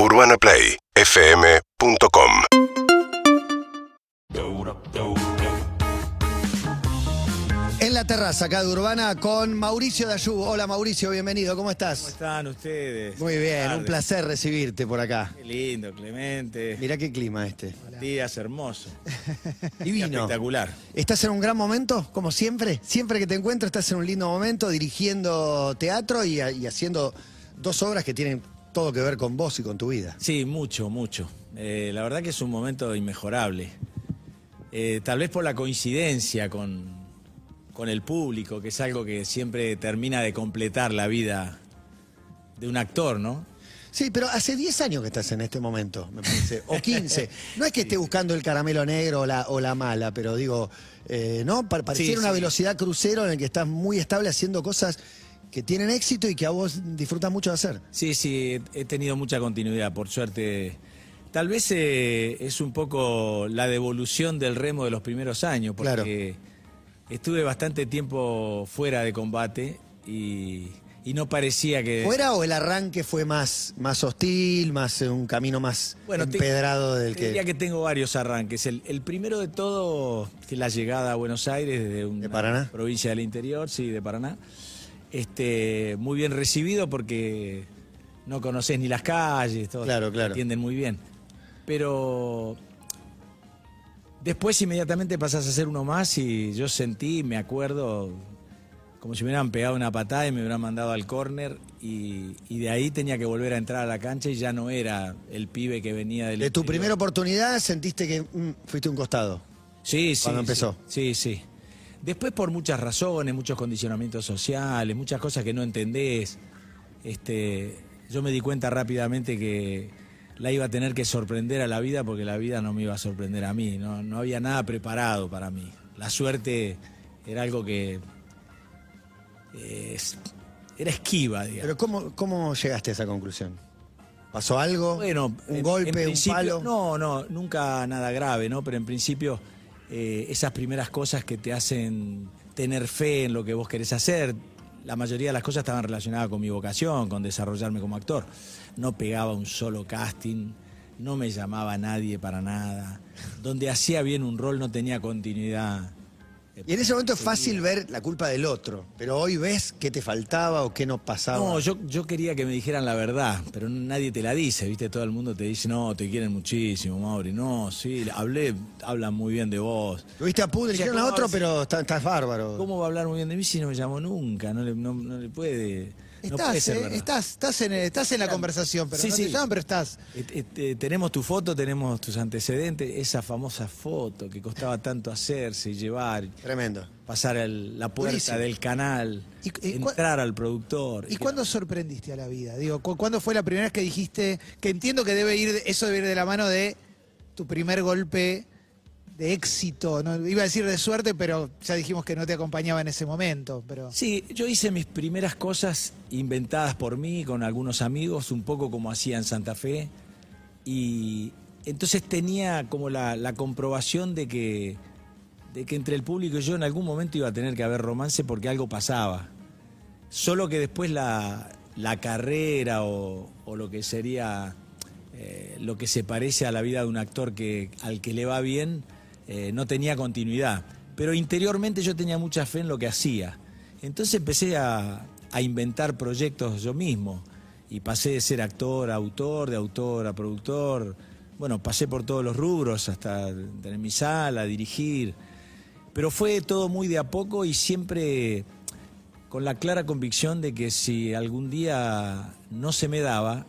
UrbanaPlayFM.com En la terraza acá de Urbana con Mauricio Dayú. Hola Mauricio, bienvenido, ¿cómo ¿Cómo estás? están ustedes? Muy bien, un placer recibirte por acá. Qué lindo, Clemente. Mirá qué clima este. Días hermosos. Divino. Espectacular. ¿Estás en un gran momento, como siempre? Siempre que te encuentro estás en un lindo momento dirigiendo teatro y, y haciendo dos obras que tienen todo que ver con vos y con tu vida. Sí, mucho, mucho. Eh, la verdad que es un momento inmejorable. Eh, tal vez por la coincidencia con, con el público, que es algo que siempre termina de completar la vida de un actor, ¿no? Sí, pero hace 10 años que estás en este momento, me parece, o 15. No es que esté buscando el caramelo negro o la, o la mala, pero digo, eh, ¿no? Pa- Pareciera Sí, una sí. velocidad crucero en el que estás muy estable haciendo cosas que tienen éxito y que a vos disfrutas mucho de hacer. Sí, sí, he tenido mucha continuidad, por suerte. Tal vez eh, es un poco la devolución del remo de los primeros años, porque estuve bastante tiempo fuera de combate y, y no parecía que... ¿Fuera o el arranque fue más, más hostil, más eh, un camino más empedrado del te diría que... que tengo varios arranques. El, el primero de todo, que es la llegada a Buenos Aires desde una ¿De Paraná? provincia del interior, sí, de Paraná. Este, muy bien recibido porque no conoces ni las calles, todo, Claro, claro. atienden muy bien. Pero después inmediatamente pasás a ser uno más y yo sentí, me acuerdo, como si me hubieran pegado una patada y me hubieran mandado al córner y, y de ahí tenía que volver a entrar a la cancha y ya no era el pibe que venía del De tu primera oportunidad sentiste que mm, fuiste un costado. Sí, sí. cuando empezó. Sí, sí. Después por muchas razones, muchos condicionamientos sociales, muchas cosas que no entendés. Este, yo me di cuenta rápidamente que la iba a tener que sorprender a la vida porque la vida no me iba a sorprender a mí. No, no había nada preparado para mí. La suerte era algo que eh, era esquiva, digamos. Pero ¿cómo, ¿cómo llegaste a esa conclusión? ¿Pasó algo? Bueno, ¿Un en- golpe, en un palo? No, no, nunca nada grave, ¿no? Pero en principio, eh, esas primeras cosas que te hacen tener fe en lo que vos querés hacer, la mayoría de las cosas estaban relacionadas con mi vocación, con desarrollarme como actor. No pegaba un solo casting, no me llamaba nadie para nada. Donde hacía bien un rol no tenía continuidad. Y en ese momento es fácil ver la culpa del otro, pero hoy ves qué te faltaba o qué no pasaba. No, yo, yo quería que me dijeran la verdad, pero nadie te la dice, ¿viste? Todo el mundo te dice, no, te quieren muchísimo, Mauri. No, sí, hablé, hablan muy bien de vos. Lo viste a Pudre, dijeron a ¿cómo otro, pero está- estás bárbaro. ¿Cómo va a hablar muy bien de mí si no me llamó nunca? No le, no, no le puede. No puede Estás, ser eh, estás, estás en, estás en la conversación, pero Sí, no sí. te llaman, pero estás. Eh, tenemos tu foto, tenemos tus antecedentes, esa famosa foto que costaba tanto hacerse y llevar, Tremendo. pasar el- la puerta Buenísimo. del canal, Y- y entrar al productor. ¿Y que- cuándo sorprendiste a la vida? Digo, ¿cu- ¿cuándo fue la primera vez que dijiste, que entiendo que debe ir, eso debe ir de la mano de tu primer golpe de éxito? ¿no? Iba a decir de suerte, pero ya dijimos que no te acompañaba en ese momento. Pero Sí, yo hice mis primeras cosas inventadas por mí, con algunos amigos, un poco como hacía en Santa Fe. Y entonces tenía como la, comprobación de que, de que entre el público y yo en algún momento iba a tener que haber romance porque algo pasaba. Solo que después la, la carrera o, o lo que sería eh, lo que se parece a la vida de un actor que, al que le va bien eh, no tenía continuidad. Pero interiormente yo tenía mucha fe en lo que hacía. Entonces empecé a, a inventar proyectos yo mismo. Y pasé de ser actor a autor, de autor a productor. Bueno, pasé por todos los rubros, hasta tener mi sala, dirigir. Pero fue todo muy de a poco y siempre con la clara convicción de que si algún día no se me daba,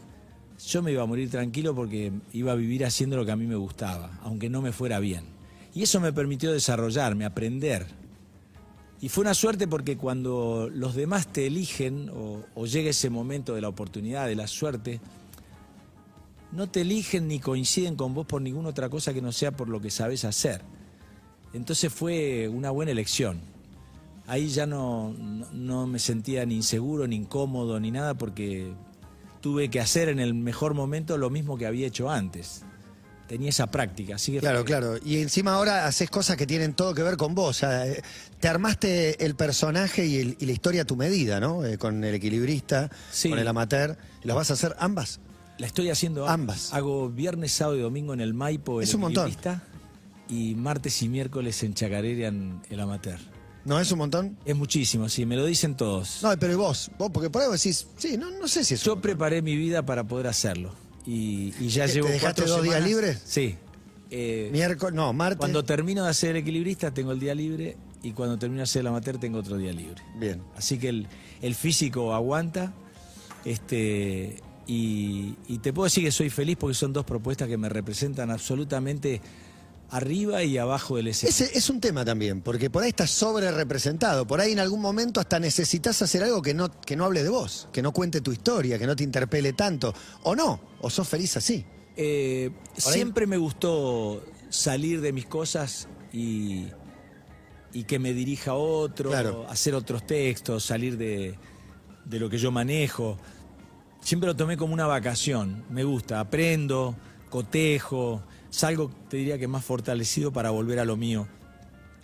yo me iba a morir tranquilo porque iba a vivir haciendo lo que a mí me gustaba, aunque no me fuera bien. Y eso me permitió desarrollarme, aprender. Y fue una suerte porque cuando los demás te eligen o, llega ese momento de la oportunidad, de la suerte, no te eligen ni coinciden con vos por ninguna otra cosa que no sea por lo que sabes hacer. Entonces fue una buena elección. Ahí ya no, no, no me sentía ni inseguro, ni incómodo, ni nada, porque tuve que hacer en el mejor momento lo mismo que había hecho antes. Tenía esa práctica, así Claro, claro. Y encima ahora haces cosas que tienen todo que ver con vos. O sea, eh, te armaste el personaje y, el- y la historia a tu medida, ¿no? Eh, con el equilibrista, Sí. con el amateur. ¿Y las vas a hacer ambas? La estoy haciendo Ambas. Hago viernes, sábado y domingo en el Maipo, el Es un montón. Equilibrista, y martes y miércoles en Chacarera, en el Amateur. ¿No es un montón? Es muchísimo, sí, me lo dicen todos. No, pero ¿y vos? Vos, porque por ahí vos decís, sí, no, no sé si es un Yo preparé mi vida para poder hacerlo. Y, y ya ¿Te- llevo te dejaste dos días libres? Sí. Eh, miércoles, no, martes. cuando termino de hacer el equilibrista tengo el día libre y cuando termino de hacer el amateur tengo otro día libre. Bien. Así que el, el físico aguanta. Este, y, y te puedo decir que soy feliz porque son dos propuestas que me representan absolutamente arriba y abajo del escenario. Ese es un tema también, porque por ahí estás sobre representado. Por ahí en algún momento hasta necesitas hacer algo que no, que no hable de vos, que no cuente tu historia, que no te interpele tanto. O no, o sos feliz así. Eh, siempre me gustó salir de mis cosas y, y que me dirija otro, Claro. hacer otros textos, salir de, de lo que yo manejo. Siempre lo tomé como una vacación. Me gusta, aprendo, cotejo, salgo, te diría que más fortalecido para volver a lo mío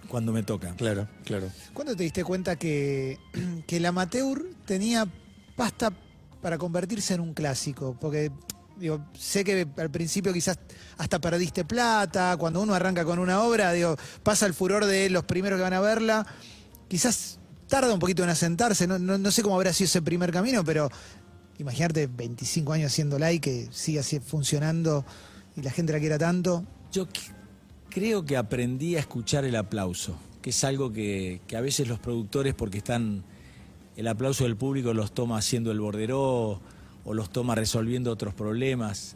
cuando me toca. Claro, claro. ¿Cuándo te diste cuenta que, que el amateur tenía pasta para convertirse en un clásico? Porque digo, sé que al principio quizás hasta perdiste plata, cuando uno arranca con una obra, digo, pasa el furor de los primeros que van a verla, quizás tarda un poquito en asentarse, no, no- no sé cómo habrá sido ese primer camino, pero imaginarte 25 años haciéndola y que siga así funcionando y la gente la quiera tanto. Yo creo que aprendí a escuchar el aplauso, que es algo que, que a veces los productores, porque están, el aplauso del público los toma haciendo el borderó o los toma resolviendo otros problemas.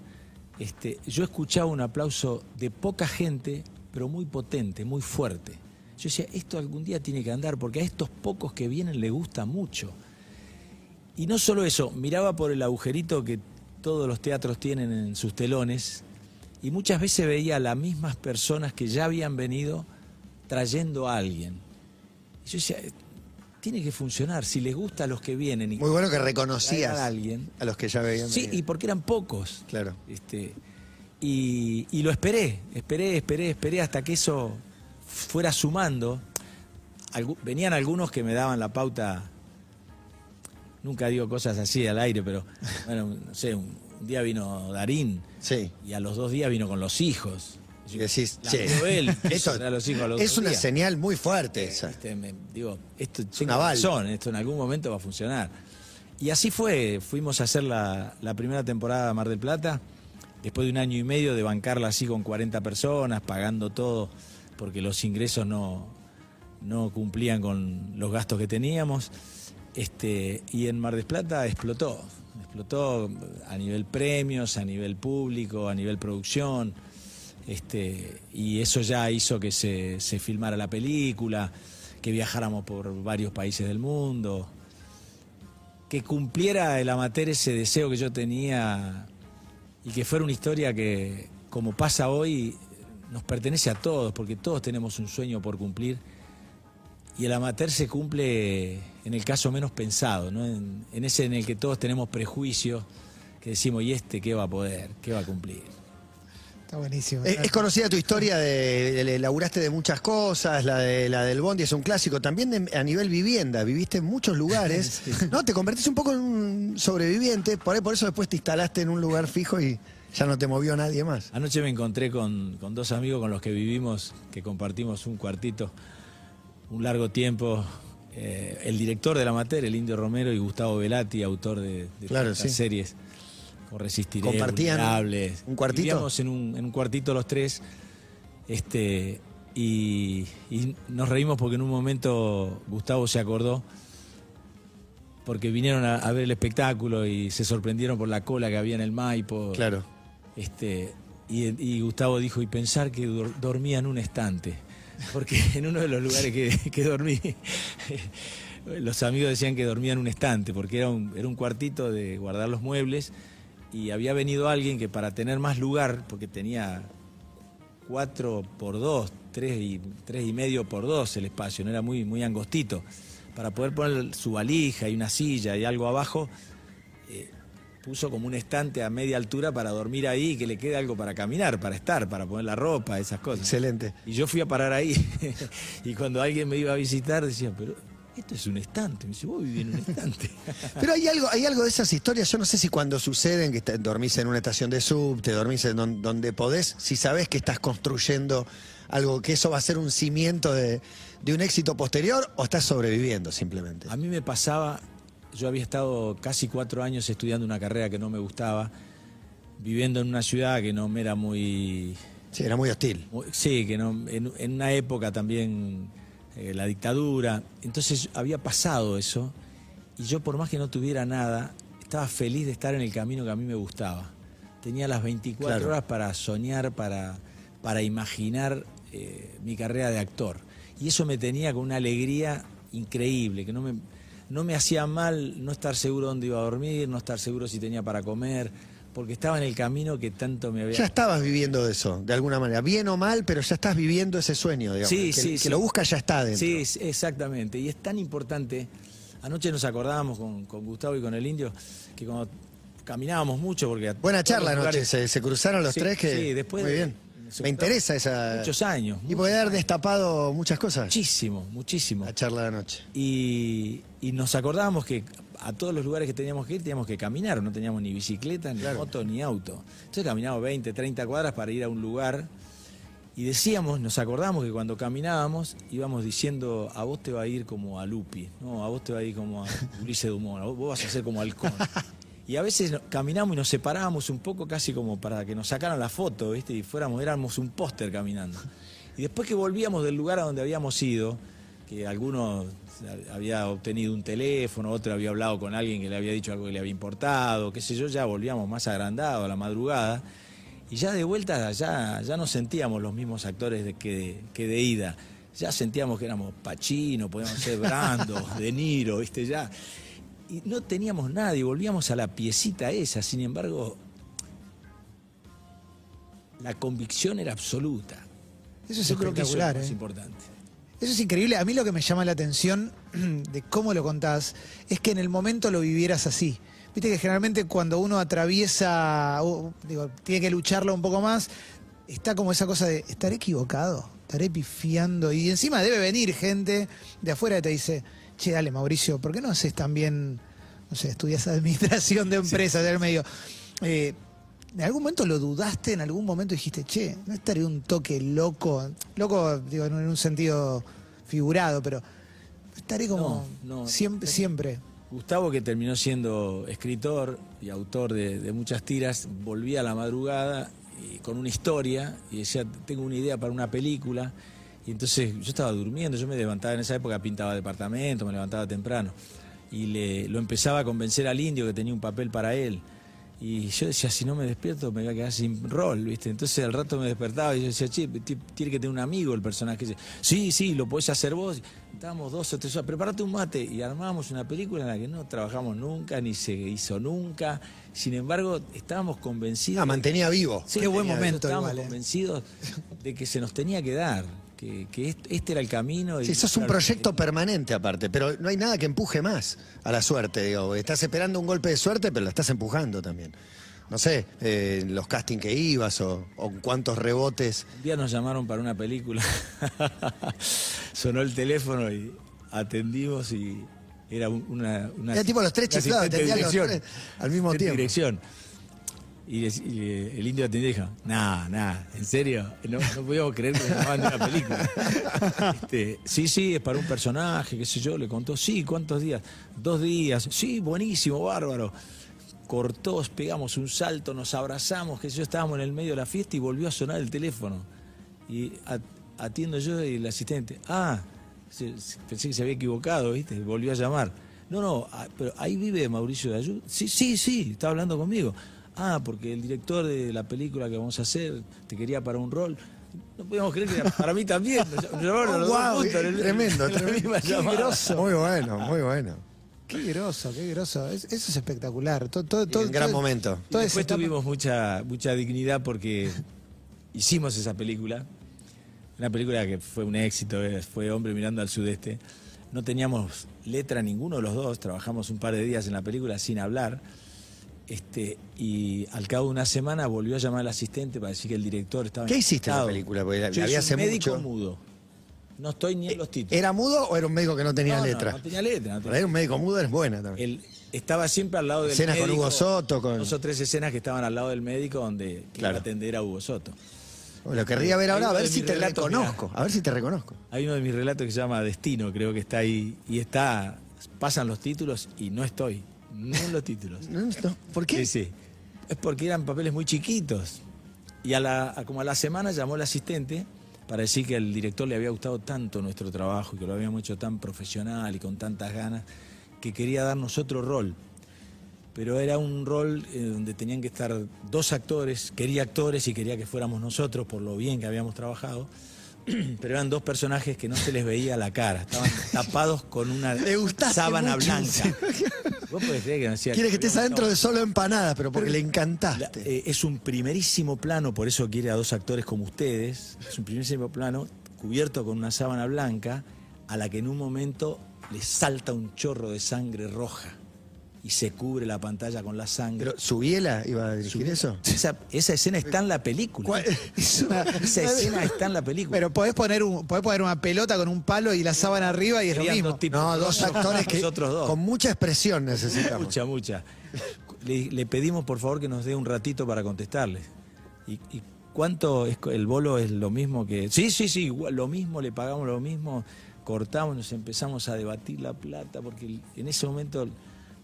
Este, yo escuchaba un aplauso de poca gente, pero muy potente, muy fuerte. Yo decía, esto algún día tiene que andar, porque a estos pocos que vienen le gusta mucho. Y no solo eso, miraba por el agujerito que todos los teatros tienen en sus telones y muchas veces veía a las mismas personas que ya habían venido trayendo a alguien. Y yo decía, "Eh, tiene que funcionar, si les gusta a los que vienen y Muy bueno que reconocías a alguien. a los que ya veían. Sí, venir. y porque eran pocos. Claro. Este, y, y lo esperé, esperé, esperé, esperé hasta que eso fuera sumando. Algu- venían algunos que me daban la pauta. Nunca digo cosas así al aire, pero bueno, no sé, un, un día vino Darín Sí. y a los dos días vino con los hijos. Y decís, La che, vio él, esto quiso traer a los hijos a los es una días. señal muy fuerte esa. Este, me- digo, esto tengo razón, esto en algún momento va a funcionar. Y así fue, fuimos a hacer la, la primera temporada de Mar del Plata, después de un año y medio de bancarla así con 40 personas, pagando todo, porque los ingresos no, no cumplían con los gastos que teníamos. Este, y en Mar del Plata explotó, explotó a nivel premios, a nivel público, a nivel producción. Este, y eso ya hizo que se, se filmara la película, que viajáramos por varios países del mundo, que cumpliera el amateur ese deseo que yo tenía y que fuera una historia que, como pasa hoy, nos pertenece a todos, porque todos tenemos un sueño por cumplir. Y el amateur se cumple en el caso menos pensado, ¿no? en, en ese en el que todos tenemos prejuicios, que decimos, ¿y este qué va a poder? ¿Qué va a cumplir? Está buenísimo. Es, es conocida tu historia de, de- de- laburaste de muchas cosas, la de la del Bondi es un clásico, también de- a nivel vivienda, viviste en muchos lugares, ¿no? Te convertiste un poco en un sobreviviente, por ahí por eso después te instalaste en un lugar fijo y ya no te movió nadie más. Anoche me encontré con, con dos amigos con los que vivimos, que compartimos un cuartito un largo tiempo. eh, el director de la materia, el Indio Romero, y Gustavo Velati, autor de, de Claro, tantas sí. series, como Resistiré, ¿Compartían Vulnerables. un cuartito? Vivíamos en un, en un cuartito los tres, este, y, y nos reímos porque en un momento Gustavo se acordó porque vinieron a, a ver el espectáculo y se sorprendieron por la cola que había en el Maipo. Claro. Este, y, y Gustavo dijo, y pensar que dur- dormía en un estante. Porque en uno de los lugares que, que dormí, los amigos decían que dormía en un estante, porque era un, era un cuartito de guardar los muebles, y había venido alguien que para tener más lugar, porque tenía cuatro por dos, tres y, tres y medio por dos el espacio, no era muy, muy angostito, para poder poner su valija y una silla y algo abajo, eh, puso como un estante a media altura para dormir ahí y que le quede algo para caminar, para estar, para poner la ropa, esas cosas. Excelente. Y yo fui a parar ahí. y cuando alguien me iba a visitar decía, pero esto es un estante. Me dice, vos vivís en un estante. Pero hay algo, hay algo de esas historias, yo no sé si cuando suceden, que dormís en una estación de subte, dormís en don- donde podés, si sabés que estás construyendo algo, que eso va a ser un cimiento de, de un éxito posterior, o estás sobreviviendo simplemente. A mí me pasaba, yo había estado casi cuatro años estudiando una carrera que no me gustaba, viviendo en una ciudad que no me era muy... Sí, era muy hostil. muy- sí, que no, en, en una época también eh, la dictadura. Entonces había pasado eso y yo por más que no tuviera nada, estaba feliz de estar en el camino que a mí me gustaba. Tenía las 24 Claro. horas para soñar, para, para imaginar eh, mi carrera de actor. Y eso me tenía con una alegría increíble, que no me, no me hacía mal no estar seguro dónde iba a dormir, no estar seguro si tenía para comer, porque estaba en el camino que tanto me había... Ya estabas viviendo eso, de alguna manera, bien o mal, pero ya estás viviendo ese sueño, digamos. Sí, que, sí, que sí. lo busca ya está dentro. Sí, exactamente. Y es tan importante. Anoche nos acordábamos con, con Gustavo y con el indio que cuando caminábamos mucho, porque. Buena charla anoche, se, se cruzaron los Sí, tres que... sí, después Muy bien. Me interesa esa... Muchos años. Y puede haber destapado muchas cosas. Muchísimo, muchísimo. La charla de anoche. Y, y nos acordábamos que a todos los lugares que teníamos que ir teníamos que caminar, no teníamos ni bicicleta, ni Claro. moto, ni auto. Entonces caminábamos 20, 30 cuadras para ir a un lugar y decíamos, nos acordamos que cuando caminábamos íbamos diciendo, a vos te va a ir como a Lupi, no, a vos te va a ir como a Ulises Dumont, a vos, vos vas a ser como Halcón. Y a veces caminamos y nos separábamos un poco casi como para que nos sacaran la foto, ¿viste? Y fuéramos, éramos un póster caminando. Y después que volvíamos del lugar a donde habíamos ido, que alguno había obtenido un teléfono, otro había hablado con alguien que le había dicho algo que le había importado, qué sé yo, ya volvíamos más agrandados a la madrugada. Y ya de vuelta ya, ya no sentíamos los mismos actores de, que, que de ida. Ya sentíamos que éramos Pacino, podíamos ser Brando, De Niro, ¿viste? Ya. Y no teníamos nada y volvíamos a la piecita esa. Sin embargo, la convicción era absoluta. Eso es Yo creo que eso es ¿eh? importante. Eso es increíble. A mí lo que me llama la atención de cómo lo contás es que en el momento lo vivieras así. Viste que generalmente cuando uno atraviesa, o, digo, tiene que lucharlo un poco más, está como esa cosa de, ¿estaré equivocado? ¿Estaré pifiando? Y encima debe venir gente de afuera que te dice, che, dale Mauricio, ¿por qué no haces también, no sé, estudias administración de empresas del medio? Eh, ¿En algún momento lo dudaste? ¿En algún momento dijiste, che, no estaré un toque loco? Loco, digo, en un sentido figurado, pero estaré como No, no. siempre, siempre. Gustavo, que terminó siendo escritor y autor de, de muchas tiras, volvía a la madrugada y con una historia y decía, tengo una idea para una película. Y entonces yo estaba durmiendo, yo me levantaba en esa época, pintaba departamento, me levantaba temprano. Y le, lo empezaba a convencer al indio que tenía un papel para él. Y yo decía, si no me despierto me voy a quedar sin rol, ¿viste? Entonces al rato me despertaba y yo decía, che, ti- tiene que tener un amigo el personaje. ese. Sí, sí, lo podés hacer vos. Estábamos dos o tres horas, prepárate un mate. Y armábamos una película en la que no trabajamos nunca, ni se hizo nunca. Sin embargo, estábamos convencidos. Ah, mantenía vivo. Sí, Qué buen momento Estábamos igual, ¿eh? convencidos de que se nos tenía que dar, que, que est- este era el camino. Y, Sí, eso es un claro, proyecto permanente aparte, pero no hay nada que empuje más a la suerte, digo. Estás esperando un golpe de suerte, pero la estás empujando también. No sé, eh, los castings que ibas o, o cuántos rebotes. Un día nos llamaron para una película. Sonó el teléfono y atendimos y era un- una, una Era tipo los tres chiflados, los tres al mismo tiempo. dirección. Y, dec- y, el indio y dijo, nah, nah, ¿en serio? No, no podíamos creer que llamaban de una película. Este, sí, sí, es para un personaje, qué sé yo, le contó, sí, ¿cuántos días? Dos días, sí, buenísimo, bárbaro. Cortó, pegamos un salto, nos abrazamos, que yo estábamos en el medio de la fiesta y volvió a sonar el teléfono. Y atiendo yo y el asistente, ah, pensé que se había equivocado, ¿viste? Volvió a llamar. No, no, ah, pero ahí vive Mauricio de Ayú. Sí, sí, sí, está hablando conmigo. Ah, porque el director de la película que vamos a hacer te quería para un rol. No podíamos creer que era para mí también. Nos llamaron a los dos en el- tremendo, en la tremendo. misma Qué. Muy bueno, muy bueno. Qué groso, qué groso. Es- eso es espectacular. Todo, todo, todo- un gran todo- momento. Y después etapa- tuvimos mucha, mucha dignidad porque hicimos esa película. Una película que fue un éxito, eh, fue Hombre mirando al sudeste. No teníamos letra ninguno de los dos, trabajamos un par de días en la película sin hablar. Este, y al cabo de una semana volvió a llamar al asistente para decir que el director estaba ¿Qué hiciste en la película? Porque la- Yo la vi hice hace un médico mucho. mudo. No estoy ni en los títulos. ¿Era mudo o era un médico que no tenía No, letra? No, tenía letra. no tenía- un médico mudo es buena también. Él estaba siempre al lado del Escenas con médico. Hugo Soto, con- Dos o tres escenas que estaban al lado del médico donde que iba Claro. a atender a Hugo Soto. Lo querría ver Hay ahora, a ver si te relatos, reconozco. A ver si te reconozco. Hay uno de mis relatos que se llama Destino, creo que está ahí. Y está. Pasan los títulos y no estoy. No los títulos. No, no, ¿Por qué? Sí, sí. Es porque eran papeles muy chiquitos. Y a la, a- como a la semana llamó el asistente para decir que al director le había gustado tanto nuestro trabajo y que lo habíamos hecho tan profesional y con tantas ganas que quería darnos otro rol. Pero era un rol eh, donde tenían que estar dos actores, quería actores y quería que fuéramos nosotros por lo bien que habíamos trabajado. Pero eran dos personajes que no se les veía la cara, estaban tapados con una sábana mucho, blanca. Sí. Vos podés creer que no Quiere que estés adentro de solo empanadas, pero porque le la- encantaste. eh, es un primerísimo plano, por eso quiere a dos actores como ustedes. Es un primerísimo plano cubierto con una sábana blanca a la que en un momento le salta un chorro de sangre roja y se cubre la pantalla con la sangre. Pero Subiela iba a dirigir eso. esa, esa escena está en la película. ¿Cuál? Es una- Esa escena está en la película. Pero podés poner, un, podés poner una pelota con un palo y la sábana arriba y es lo mismo. dos. No, dos actores que Nosotros dos. con mucha expresión necesitamos. Mucha, mucha. Le, le pedimos por favor que nos dé un ratito para contestarle. ¿Y, y cuánto es el bolo es lo mismo que.? Sí, sí, sí, igual, lo mismo, le pagamos lo mismo, cortamos, nos empezamos a debatir la plata, porque en ese momento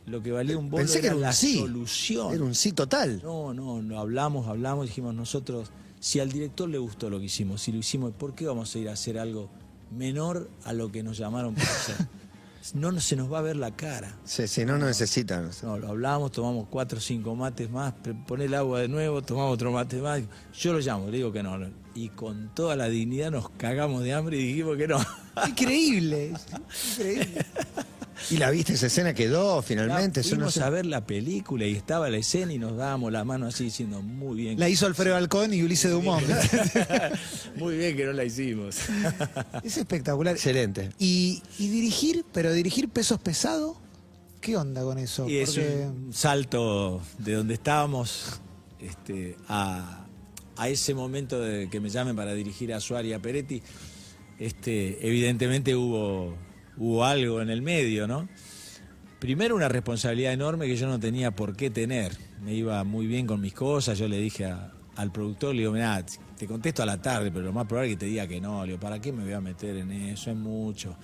lo que valía un bolo Pensé que era, era un la sí. solución. Era un sí total. No, no, no, hablamos, hablamos, dijimos nosotros, si al director le gustó lo que hicimos, si lo hicimos, ¿por qué vamos a ir a hacer algo menor a lo que nos llamaron para hacer? No no- se nos va a ver la cara. Sí, sí, no, no necesitan. No, lo hablamos, tomamos cuatro o cinco mates más, poné el agua de nuevo, tomamos otro mate más. Yo lo llamo, le digo que no. no. Y con toda la dignidad nos cagamos de hambre y dijimos que no. Increíble. Increíble. Y la viste, esa escena quedó finalmente. una Fuimos a ver la película y estaba la escena y nos dábamos la mano así diciendo muy bien. La hizo Alfredo Alcón y Ulises Dumont. muy bien que no la hicimos. Es espectacular. Excelente. Y, y dirigir, pero dirigir pesos pesados, ¿qué onda con eso? Y es Porque- un salto de donde estábamos este, a, a ese momento de que me llamen para dirigir a Suárez y a Peretti. Este, evidentemente hubo, hubo algo en el medio, ¿no? Primero una responsabilidad enorme que yo no tenía por qué tener. Me iba muy bien con mis cosas, yo le dije al productor, le digo, mirá, te contesto a la tarde, pero lo más probable es que te diga que no. Le digo, ¿para qué me voy a meter en eso? Es mucho.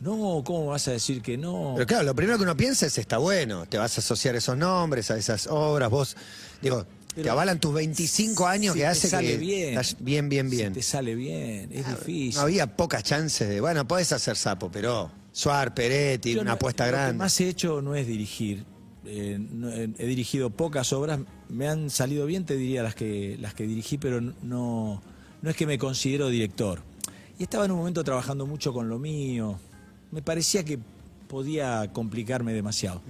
No, ¿cómo vas a decir que no? Pero claro, lo primero que uno piensa es está bueno, te vas a asociar esos nombres, a esas obras, vos, digo, te Pero avalan tus 25 años si que te hace sale que bien. estás bien, bien, Si bien. te sale bien, es difícil. No había pocas chances de, bueno, podés hacer sapo, pero Suar, Peretti, Yo una no- apuesta Lo que grande. más he hecho no es dirigir. Eh, no- eh, he dirigido pocas obras, me han salido bien, te diría las que las que dirigí, pero no no es que me considero director. Y estaba en un momento trabajando mucho con lo mío. Me parecía que podía complicarme demasiado.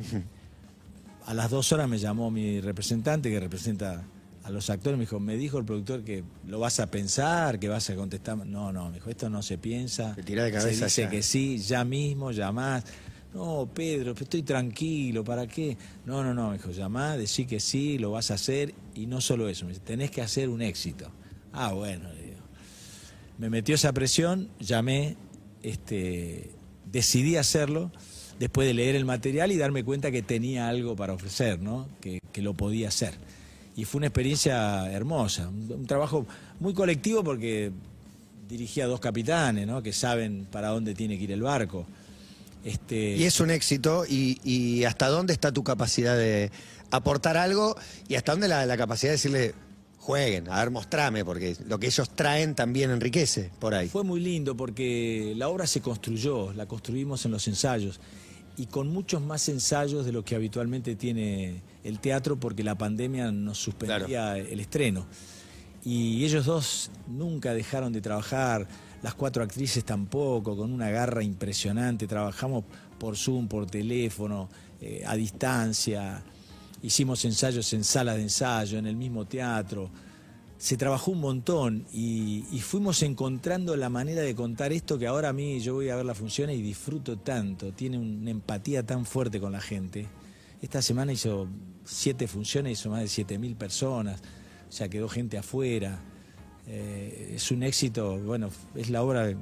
A las dos horas me llamó mi representante, que representa a los actores, me dijo, me dijo el productor que lo vas a pensar, que vas a contestar. No, no, me dijo, esto no se piensa. Te tirá de cabeza Se dice ya. que sí, ya mismo, llamás. No, Pedro, estoy tranquilo, ¿para qué? No, no, no, me dijo, llamá, decí que sí, lo vas a hacer. Y no solo eso, me dice, tenés que hacer un éxito. Ah, bueno, le digo. Me metió esa presión, llamé, este, decidí hacerlo después de leer el material y darme cuenta que tenía algo para ofrecer, ¿no? que, que lo podía hacer. Y fue una experiencia hermosa, un, un trabajo muy colectivo porque dirigí a dos capitanes ¿no? que saben para dónde tiene que ir el barco. Este, Y es un éxito, y, y hasta dónde está tu capacidad de aportar algo, y hasta dónde la, la capacidad de decirle, jueguen, a ver, mostrame, porque lo que ellos traen también enriquece por ahí. Fue muy lindo porque la obra se construyó, la construimos en los ensayos y con muchos más ensayos de lo que habitualmente tiene el teatro porque la pandemia nos suspendía el estreno. Y ellos dos nunca dejaron de trabajar, las cuatro actrices tampoco, con una garra impresionante, trabajamos por Zoom, por teléfono, eh, a distancia, hicimos ensayos en salas de ensayo, en el mismo teatro se trabajó un montón y, y fuimos encontrando la manera de contar esto que ahora a mí yo voy a ver las funciones y disfruto tanto, tiene una empatía tan fuerte con la gente. Esta semana hizo siete funciones, hizo más de siete mil personas, o sea, quedó gente afuera. Eh, es un éxito, bueno, es la obra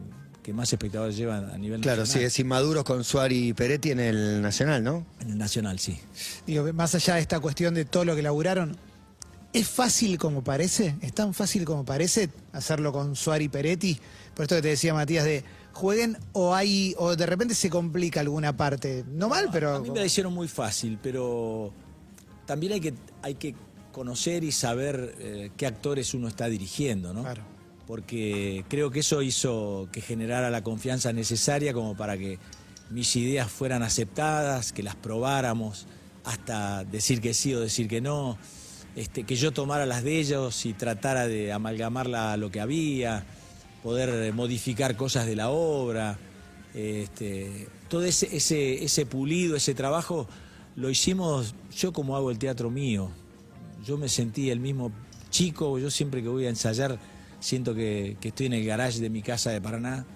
que más espectadores llevan a nivel Claro, sí, nacional. es Inmaduros con Suárez y Peretti en el Nacional, ¿no? En el Nacional, sí. Digo, más allá de esta cuestión de todo lo que laburaron, ¿es fácil como parece? ¿Es tan fácil como parece hacerlo con Suárez y Peretti? Por esto que te decía Matías de jueguen o hay o de repente se complica alguna parte. No mal, pero A mí me la hicieron muy fácil, pero también hay que, hay que conocer y saber eh, qué actores uno está dirigiendo, ¿no? Claro. Porque creo que eso hizo que generara la confianza necesaria como para que mis ideas fueran aceptadas, que las probáramos, hasta decir que sí o decir que no, este, que yo tomara las de ellos y tratara de amalgamarla a lo que había, poder eh, modificar cosas de la obra. Este, todo ese, ese, ese pulido, ese trabajo, lo hicimos yo como hago el teatro mío. Yo me sentí el mismo chico, yo siempre que voy a ensayar siento que, estoy en el garage de mi casa de Paraná,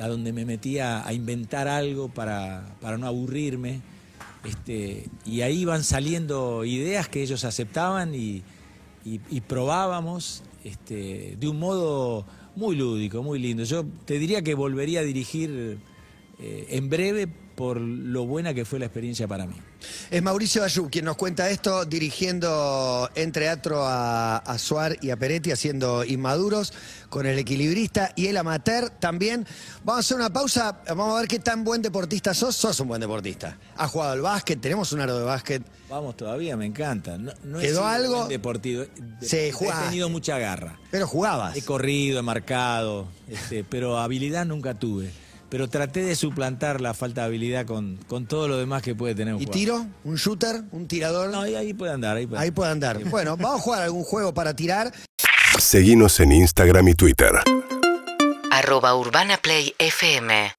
a donde me metía a inventar algo para no aburrirme. Este, y ahí van saliendo ideas que ellos aceptaban y, y- probábamos este, de un modo muy lúdico, muy lindo. Yo te diría que volvería a dirigir eh, en breve por lo buena que fue la experiencia para mí. Es Mauricio Ayú quien nos cuenta esto, dirigiendo en teatro a, a Suar y a Peretti, haciendo Inmaduros, con el equilibrista y el amateur también. Vamos a hacer una pausa, vamos a ver qué tan buen deportista sos. Sos un buen deportista. Has jugado al básquet, tenemos un aro de básquet. Vamos todavía, me encanta. No, no he ¿Quedó algo? deportivo. Sí, he jugaste. tenido mucha garra. Pero jugabas. He corrido, he marcado, este, pero habilidad nunca tuve. Pero traté de suplantar la falta de habilidad con, con todo lo demás que puede tener un ¿Y jugador. tiro? ¿Un shooter? ¿Un tirador? No, ahí, ahí puede andar, ahí puede Ahí puede andar. Bueno, vamos a jugar algún juego para tirar. Seguinos en Instagram y Twitter. arroba Urbana Play FM